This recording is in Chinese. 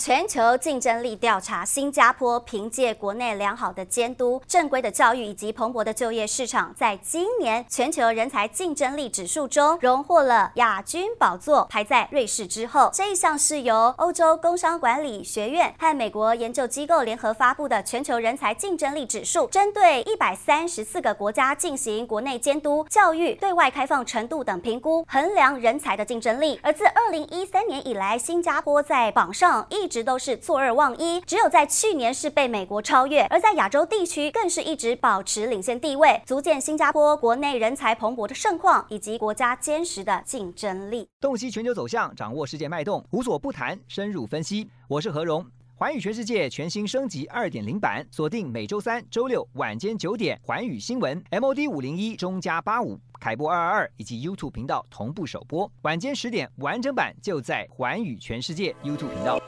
全球竞争力调查，新加坡凭借国内良好的监督、正规的教育以及蓬勃的就业市场，在今年全球人才竞争力指数中荣获了亚军宝座，排在瑞士之后。这一项是由欧洲工商管理学院和美国研究机构联合发布的全球人才竞争力指数，针对一百三十四个国家进行国内监督、教育、对外开放程度等评估，衡量人才的竞争力。而自二零一三年以来，新加坡在榜上一直都是坐二望一，只有在去年是被美国超越，而在亚洲地区更是一直保持领先地位，足见新加坡国内人才蓬勃的盛况以及国家坚实的竞争力。洞悉全球走向，掌握世界脉动，无所不谈，深入分析。我是何荣，寰宇全世界全新升级二点零版，锁定每周三、周六晚间九点，寰宇新闻 MOD 五零一中加八五。凯播二二二以及 YouTube 频道同步首播，晚间十点完整版就在寰宇全世界 YouTube 频道。